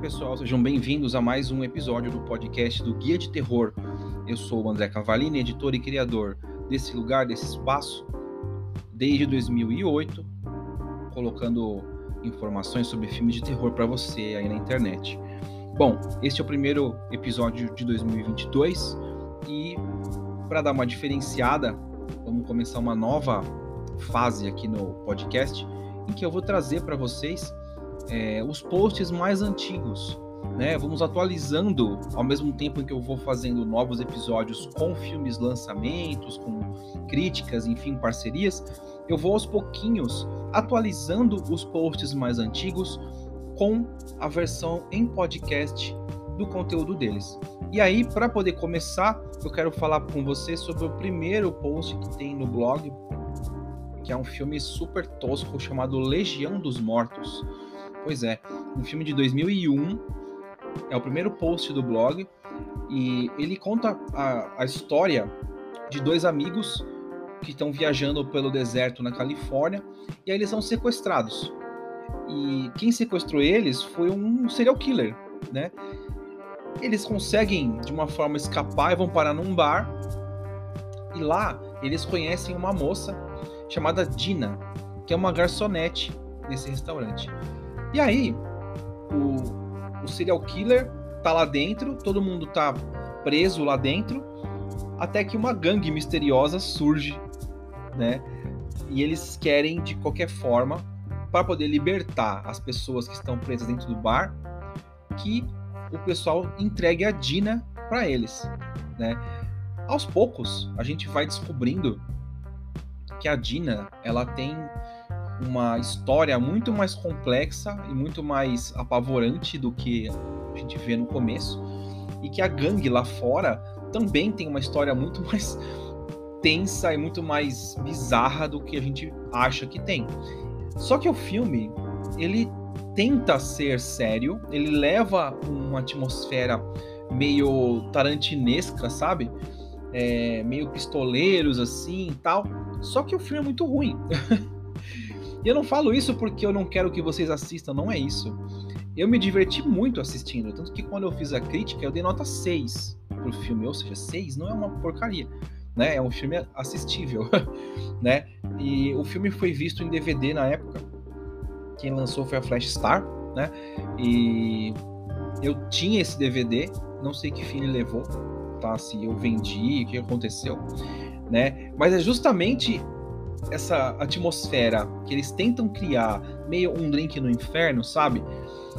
pessoal, sejam bem-vindos a mais um episódio do podcast do Guia de Terror. Eu sou o André Cavalini, editor e criador desse lugar, desse espaço, desde 2008, colocando informações sobre filmes de terror para você aí na internet. Bom, este é o primeiro episódio de 2022 e para dar uma diferenciada, vamos começar uma nova fase aqui no podcast em que eu vou trazer para vocês é, os posts mais antigos. Né? Vamos atualizando ao mesmo tempo em que eu vou fazendo novos episódios com filmes lançamentos, com críticas, enfim, parcerias. Eu vou aos pouquinhos atualizando os posts mais antigos com a versão em podcast do conteúdo deles. E aí, para poder começar, eu quero falar com você sobre o primeiro post que tem no blog, que é um filme super tosco chamado Legião dos Mortos. Pois é, um filme de 2001, é o primeiro post do blog, e ele conta a, a história de dois amigos que estão viajando pelo deserto na Califórnia, e aí eles são sequestrados. E quem sequestrou eles foi um serial killer, né? Eles conseguem, de uma forma, escapar e vão parar num bar. E lá eles conhecem uma moça chamada Dina, que é uma garçonete nesse restaurante. E aí, o, o serial killer tá lá dentro, todo mundo tá preso lá dentro, até que uma gangue misteriosa surge, né? E eles querem de qualquer forma para poder libertar as pessoas que estão presas dentro do bar, que o pessoal entregue a Dina para eles, né? Aos poucos, a gente vai descobrindo que a Dina, ela tem uma história muito mais complexa e muito mais apavorante do que a gente vê no começo, e que a gangue lá fora também tem uma história muito mais tensa e muito mais bizarra do que a gente acha que tem. Só que o filme, ele tenta ser sério, ele leva uma atmosfera meio tarantinesca, sabe? É, meio pistoleiros assim e tal. Só que o filme é muito ruim. E eu não falo isso porque eu não quero que vocês assistam, não é isso. Eu me diverti muito assistindo, tanto que quando eu fiz a crítica, eu dei nota 6 pro filme, ou seja, 6 não é uma porcaria, né? É um filme assistível, né? E o filme foi visto em DVD na época. Quem lançou foi a Flash Star, né? E eu tinha esse DVD, não sei que fim ele levou, tá? Se eu vendi, o que aconteceu, né? Mas é justamente essa atmosfera que eles tentam criar, meio um drink no inferno, sabe?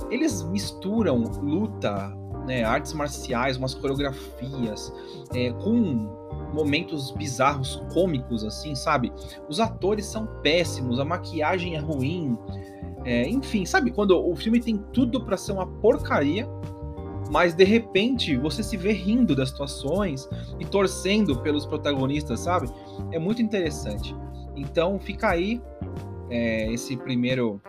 Eles misturam luta, né, artes marciais, umas coreografias, é, com momentos bizarros, cômicos, assim, sabe? Os atores são péssimos, a maquiagem é ruim, é, enfim, sabe? Quando o filme tem tudo para ser uma porcaria, mas de repente você se vê rindo das situações e torcendo pelos protagonistas, sabe? É muito interessante. Então fica aí é, esse primeiro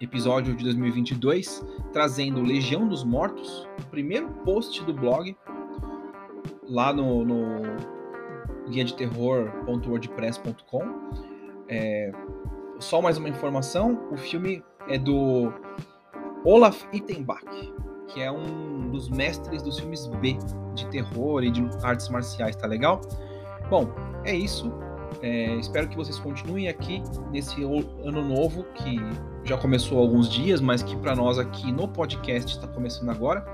episódio de 2022 trazendo Legião dos Mortos, o primeiro post do blog lá no, no guia de terror.wordpress.com. É, só mais uma informação: o filme é do Olaf Ittenbach, que é um dos mestres dos filmes B de terror e de artes marciais, tá legal? Bom, é isso. É, espero que vocês continuem aqui nesse ano novo que já começou há alguns dias, mas que para nós aqui no podcast está começando agora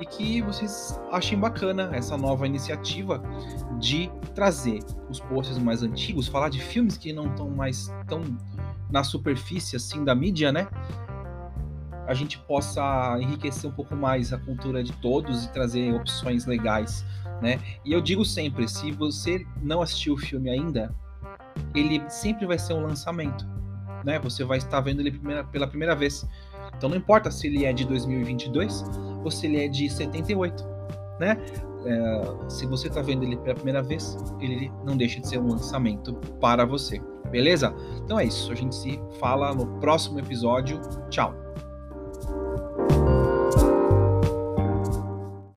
e que vocês achem bacana essa nova iniciativa de trazer os posts mais antigos, falar de filmes que não estão mais tão na superfície assim da mídia, né? A gente possa enriquecer um pouco mais a cultura de todos e trazer opções legais né? E eu digo sempre, se você não assistiu o filme ainda, ele sempre vai ser um lançamento, né? Você vai estar vendo ele primeira, pela primeira vez. Então não importa se ele é de 2022 ou se ele é de 78, né? É, se você está vendo ele pela primeira vez, ele não deixa de ser um lançamento para você, beleza? Então é isso, a gente se fala no próximo episódio. Tchau!